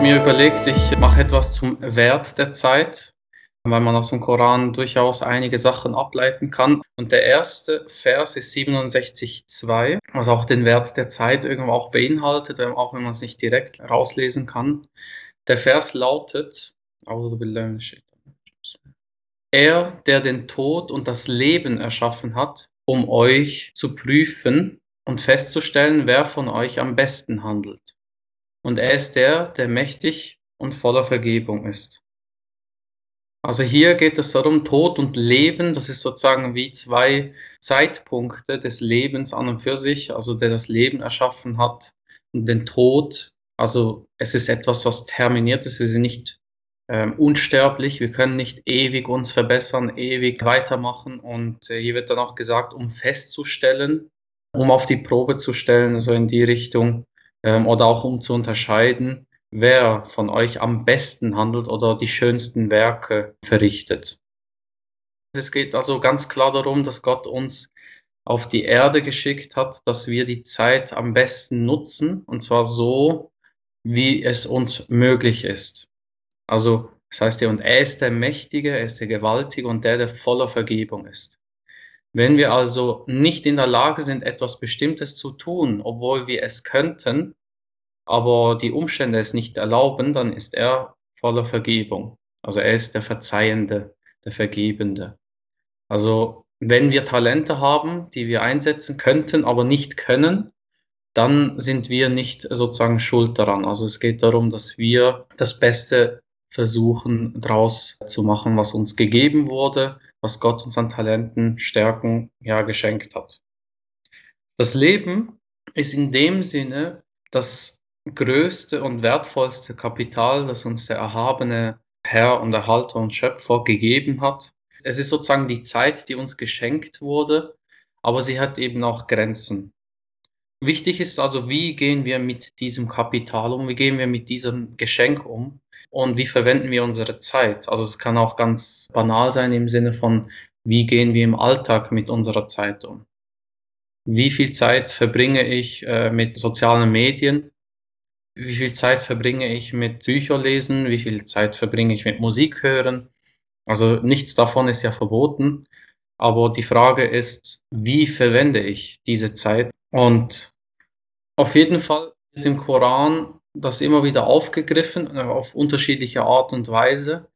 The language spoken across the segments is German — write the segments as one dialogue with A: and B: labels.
A: mir überlegt, ich mache etwas zum Wert der Zeit, weil man aus dem Koran durchaus einige Sachen ableiten kann. Und der erste Vers ist 67,2, was auch den Wert der Zeit irgendwo auch beinhaltet, auch wenn man es nicht direkt rauslesen kann. Der Vers lautet, er, der den Tod und das Leben erschaffen hat, um euch zu prüfen und festzustellen, wer von euch am besten handelt. Und er ist der, der mächtig und voller Vergebung ist. Also hier geht es darum, Tod und Leben, das ist sozusagen wie zwei Zeitpunkte des Lebens an und für sich, also der das Leben erschaffen hat und den Tod. Also es ist etwas, was terminiert ist. Wir sind nicht ähm, unsterblich, wir können nicht ewig uns verbessern, ewig weitermachen. Und äh, hier wird dann auch gesagt, um festzustellen, um auf die Probe zu stellen, so in die Richtung, ähm, oder auch um zu unterscheiden, wer von euch am besten handelt oder die schönsten Werke verrichtet. Es geht also ganz klar darum, dass Gott uns auf die Erde geschickt hat, dass wir die Zeit am besten nutzen, und zwar so, wie es uns möglich ist. Also, das heißt ja, und er ist der Mächtige, er ist der Gewaltige und der, der voller Vergebung ist. Wenn wir also nicht in der Lage sind, etwas Bestimmtes zu tun, obwohl wir es könnten, aber die Umstände es nicht erlauben, dann ist er voller Vergebung. Also er ist der Verzeihende, der Vergebende. Also wenn wir Talente haben, die wir einsetzen könnten, aber nicht können, dann sind wir nicht sozusagen schuld daran. Also es geht darum, dass wir das Beste versuchen draus zu machen, was uns gegeben wurde, was Gott uns an Talenten, Stärken ja geschenkt hat. Das Leben ist in dem Sinne das größte und wertvollste Kapital, das uns der erhabene Herr und Erhalter und Schöpfer gegeben hat. Es ist sozusagen die Zeit, die uns geschenkt wurde, aber sie hat eben auch Grenzen. Wichtig ist also, wie gehen wir mit diesem Kapital um, wie gehen wir mit diesem Geschenk um und wie verwenden wir unsere Zeit. Also es kann auch ganz banal sein im Sinne von, wie gehen wir im Alltag mit unserer Zeit um. Wie viel Zeit verbringe ich äh, mit sozialen Medien? Wie viel Zeit verbringe ich mit Bücherlesen? Wie viel Zeit verbringe ich mit Musik hören? Also nichts davon ist ja verboten. Aber die Frage ist, wie verwende ich diese Zeit und auf jeden Fall wird im Koran das immer wieder aufgegriffen, äh, auf unterschiedliche Art und Weise.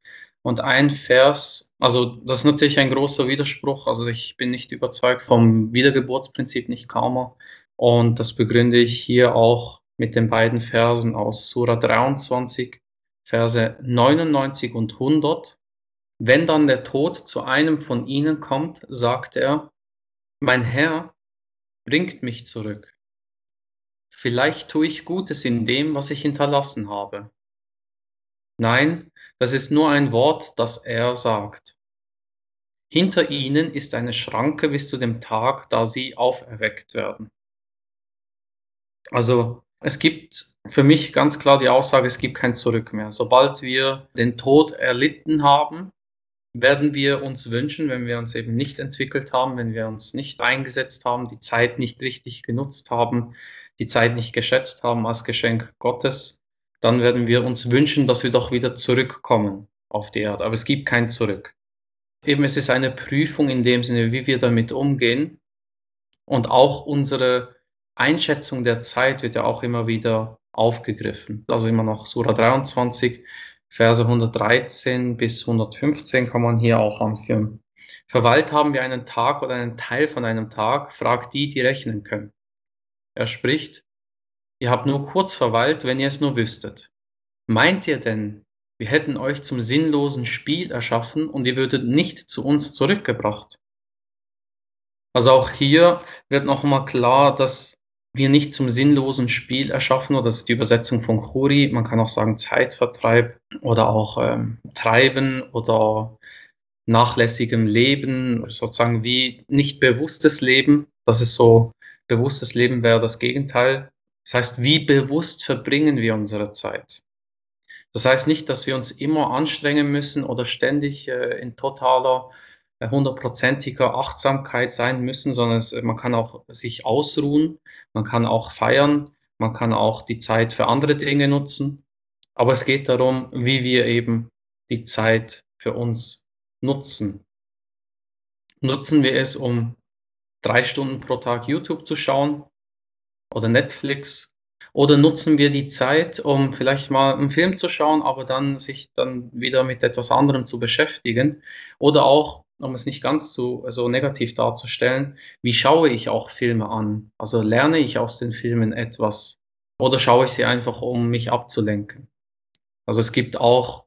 A: Und ein Vers, also das ist natürlich ein großer Widerspruch, also ich bin nicht überzeugt vom Wiedergeburtsprinzip, nicht Karma. Und das begründe ich hier auch mit den beiden Versen aus Surah 23, Verse 99 und 100. Wenn dann der Tod zu einem von ihnen kommt, sagt er, mein Herr, bringt mich zurück. Vielleicht tue ich Gutes in dem, was ich hinterlassen habe. Nein, das ist nur ein Wort, das er sagt. Hinter ihnen ist eine Schranke bis zu dem Tag, da sie auferweckt werden. Also es gibt für mich ganz klar die Aussage, es gibt kein Zurück mehr. Sobald wir den Tod erlitten haben, werden wir uns wünschen, wenn wir uns eben nicht entwickelt haben, wenn wir uns nicht eingesetzt haben, die Zeit nicht richtig genutzt haben, die Zeit nicht geschätzt haben als Geschenk Gottes, dann werden wir uns wünschen, dass wir doch wieder zurückkommen auf die Erde. Aber es gibt kein Zurück. Eben es ist eine Prüfung in dem Sinne, wie wir damit umgehen. Und auch unsere Einschätzung der Zeit wird ja auch immer wieder aufgegriffen. Also immer noch Sura 23, Verse 113 bis 115 kann man hier auch anführen. Verweilt haben wir einen Tag oder einen Teil von einem Tag, fragt die, die rechnen können. Er spricht, ihr habt nur kurz verweilt, wenn ihr es nur wüsstet. Meint ihr denn, wir hätten euch zum sinnlosen Spiel erschaffen und ihr würdet nicht zu uns zurückgebracht? Also auch hier wird nochmal klar, dass wir nicht zum sinnlosen Spiel erschaffen, oder das ist die Übersetzung von Khuri, man kann auch sagen Zeitvertreib oder auch ähm, Treiben oder nachlässigem Leben, sozusagen wie nicht bewusstes Leben. Das ist so, bewusstes Leben wäre das Gegenteil. Das heißt, wie bewusst verbringen wir unsere Zeit? Das heißt nicht, dass wir uns immer anstrengen müssen oder ständig äh, in totaler hundertprozentiger Achtsamkeit sein müssen, sondern es, man kann auch sich ausruhen, man kann auch feiern, man kann auch die Zeit für andere Dinge nutzen. Aber es geht darum, wie wir eben die Zeit für uns nutzen. Nutzen wir es, um drei Stunden pro Tag YouTube zu schauen oder Netflix? Oder nutzen wir die Zeit, um vielleicht mal einen Film zu schauen, aber dann sich dann wieder mit etwas anderem zu beschäftigen? Oder auch, um es nicht ganz so, so negativ darzustellen, wie schaue ich auch Filme an? Also lerne ich aus den Filmen etwas? Oder schaue ich sie einfach, um mich abzulenken? Also es gibt auch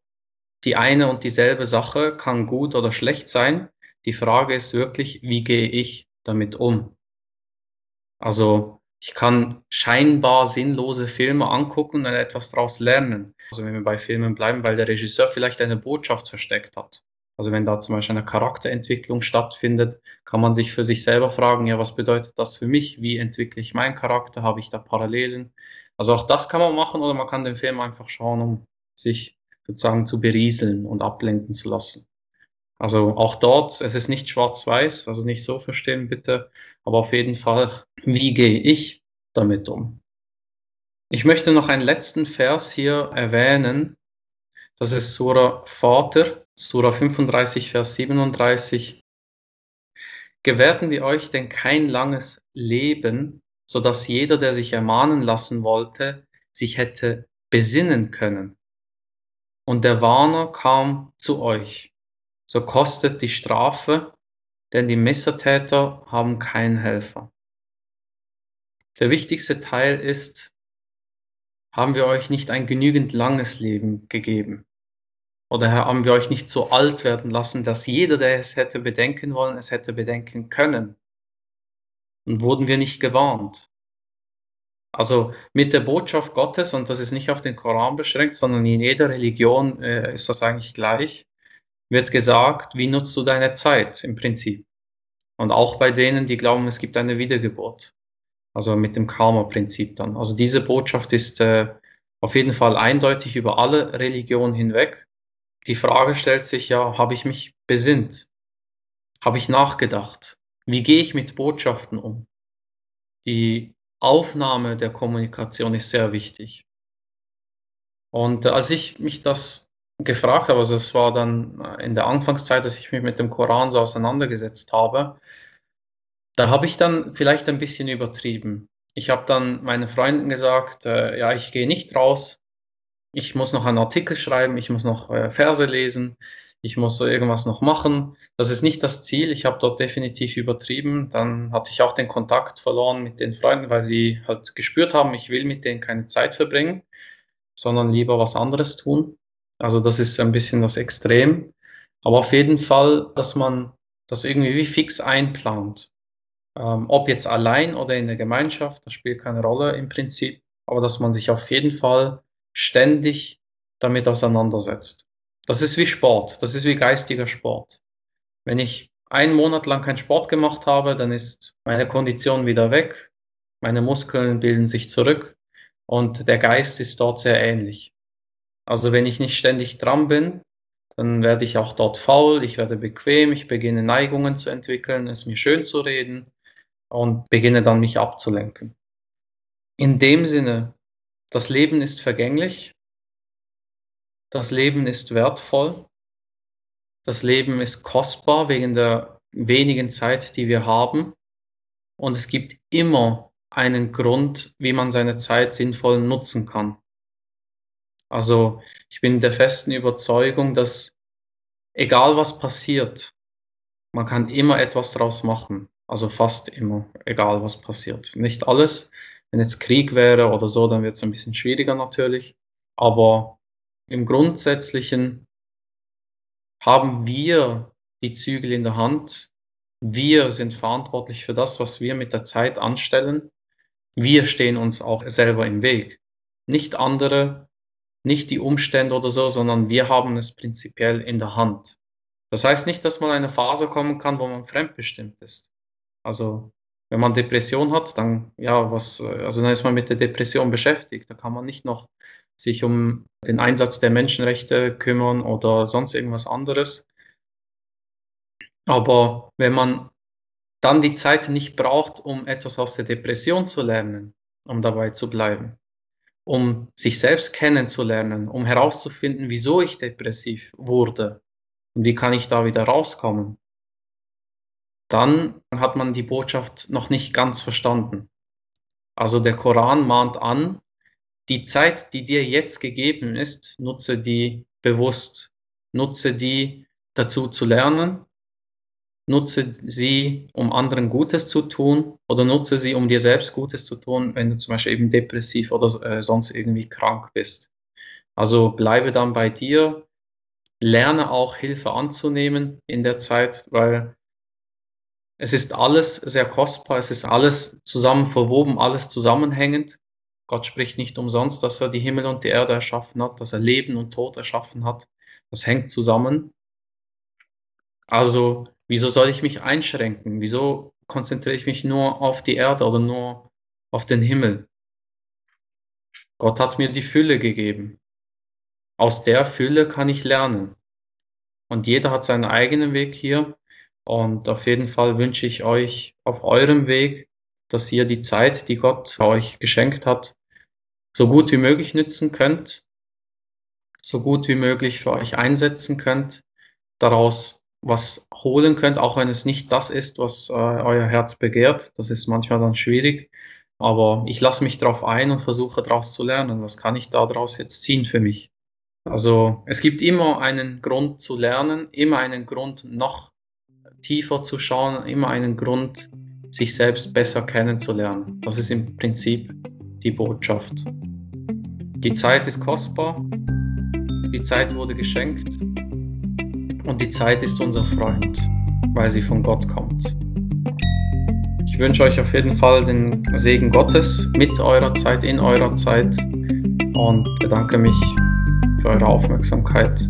A: die eine und dieselbe Sache, kann gut oder schlecht sein. Die Frage ist wirklich, wie gehe ich damit um? Also ich kann scheinbar sinnlose Filme angucken und etwas daraus lernen. Also wenn wir bei Filmen bleiben, weil der Regisseur vielleicht eine Botschaft versteckt hat. Also wenn da zum Beispiel eine Charakterentwicklung stattfindet, kann man sich für sich selber fragen, ja, was bedeutet das für mich? Wie entwickle ich meinen Charakter? Habe ich da Parallelen? Also auch das kann man machen oder man kann den Film einfach schauen, um sich sozusagen zu berieseln und ablenken zu lassen. Also auch dort, es ist nicht schwarz-weiß, also nicht so verstehen bitte, aber auf jeden Fall, wie gehe ich damit um? Ich möchte noch einen letzten Vers hier erwähnen. Das ist Surah Vater, Surah 35, Vers 37. Gewährten wir euch denn kein langes Leben, so dass jeder, der sich ermahnen lassen wollte, sich hätte besinnen können? Und der Warner kam zu euch so kostet die Strafe, denn die Messertäter haben keinen Helfer. Der wichtigste Teil ist, haben wir euch nicht ein genügend langes Leben gegeben? Oder haben wir euch nicht so alt werden lassen, dass jeder, der es hätte bedenken wollen, es hätte bedenken können? Und wurden wir nicht gewarnt? Also mit der Botschaft Gottes, und das ist nicht auf den Koran beschränkt, sondern in jeder Religion äh, ist das eigentlich gleich, wird gesagt, wie nutzt du deine Zeit im Prinzip. Und auch bei denen, die glauben, es gibt eine Wiedergeburt. Also mit dem Karma-Prinzip dann. Also diese Botschaft ist äh, auf jeden Fall eindeutig über alle Religionen hinweg. Die Frage stellt sich ja, habe ich mich besinnt? Habe ich nachgedacht? Wie gehe ich mit Botschaften um? Die Aufnahme der Kommunikation ist sehr wichtig. Und äh, als ich mich das gefragt habe. Also es war dann in der Anfangszeit, dass ich mich mit dem Koran so auseinandergesetzt habe. Da habe ich dann vielleicht ein bisschen übertrieben. Ich habe dann meinen Freunden gesagt, äh, ja, ich gehe nicht raus. Ich muss noch einen Artikel schreiben, ich muss noch äh, Verse lesen, ich muss irgendwas noch machen. Das ist nicht das Ziel. Ich habe dort definitiv übertrieben. Dann hatte ich auch den Kontakt verloren mit den Freunden, weil sie halt gespürt haben, ich will mit denen keine Zeit verbringen, sondern lieber was anderes tun. Also das ist ein bisschen das Extrem. Aber auf jeden Fall, dass man das irgendwie wie fix einplant. Ähm, ob jetzt allein oder in der Gemeinschaft, das spielt keine Rolle im Prinzip, aber dass man sich auf jeden Fall ständig damit auseinandersetzt. Das ist wie Sport, das ist wie geistiger Sport. Wenn ich einen Monat lang keinen Sport gemacht habe, dann ist meine Kondition wieder weg, meine Muskeln bilden sich zurück und der Geist ist dort sehr ähnlich. Also wenn ich nicht ständig dran bin, dann werde ich auch dort faul, ich werde bequem, ich beginne Neigungen zu entwickeln, es mir schön zu reden und beginne dann mich abzulenken. In dem Sinne, das Leben ist vergänglich, das Leben ist wertvoll, das Leben ist kostbar wegen der wenigen Zeit, die wir haben und es gibt immer einen Grund, wie man seine Zeit sinnvoll nutzen kann. Also ich bin der festen Überzeugung, dass egal was passiert, man kann immer etwas daraus machen. Also fast immer, egal was passiert. Nicht alles. Wenn jetzt Krieg wäre oder so, dann wird es ein bisschen schwieriger natürlich. Aber im Grundsätzlichen haben wir die Zügel in der Hand. Wir sind verantwortlich für das, was wir mit der Zeit anstellen. Wir stehen uns auch selber im Weg. Nicht andere, nicht die Umstände oder so, sondern wir haben es prinzipiell in der Hand. Das heißt nicht, dass man eine Phase kommen kann, wo man fremdbestimmt ist. Also wenn man Depression hat, dann ja, was, also dann ist man mit der Depression beschäftigt. Da kann man nicht noch sich um den Einsatz der Menschenrechte kümmern oder sonst irgendwas anderes. Aber wenn man dann die Zeit nicht braucht, um etwas aus der Depression zu lernen, um dabei zu bleiben, um sich selbst kennenzulernen, um herauszufinden, wieso ich depressiv wurde und wie kann ich da wieder rauskommen, dann hat man die Botschaft noch nicht ganz verstanden. Also der Koran mahnt an, die Zeit, die dir jetzt gegeben ist, nutze die bewusst, nutze die dazu zu lernen, nutze sie, um anderen Gutes zu tun oder nutze sie, um dir selbst Gutes zu tun, wenn du zum Beispiel eben depressiv oder äh, sonst irgendwie krank bist. Also bleibe dann bei dir, lerne auch Hilfe anzunehmen in der Zeit, weil es ist alles sehr kostbar, es ist alles zusammen verwoben, alles zusammenhängend. Gott spricht nicht umsonst, dass er die Himmel und die Erde erschaffen hat, dass er Leben und Tod erschaffen hat. Das hängt zusammen. Also, wieso soll ich mich einschränken? Wieso konzentriere ich mich nur auf die Erde oder nur auf den Himmel? Gott hat mir die Fülle gegeben. Aus der Fülle kann ich lernen. Und jeder hat seinen eigenen Weg hier. Und auf jeden Fall wünsche ich euch auf eurem Weg, dass ihr die Zeit, die Gott euch geschenkt hat, so gut wie möglich nützen könnt, so gut wie möglich für euch einsetzen könnt, daraus was holen könnt, auch wenn es nicht das ist, was äh, euer Herz begehrt. Das ist manchmal dann schwierig. Aber ich lasse mich darauf ein und versuche daraus zu lernen. Was kann ich daraus jetzt ziehen für mich? Also es gibt immer einen Grund zu lernen, immer einen Grund noch tiefer zu schauen, immer einen Grund, sich selbst besser kennenzulernen. Das ist im Prinzip die Botschaft. Die Zeit ist kostbar, die Zeit wurde geschenkt und die Zeit ist unser Freund, weil sie von Gott kommt. Ich wünsche euch auf jeden Fall den Segen Gottes mit eurer Zeit, in eurer Zeit und bedanke mich für eure Aufmerksamkeit.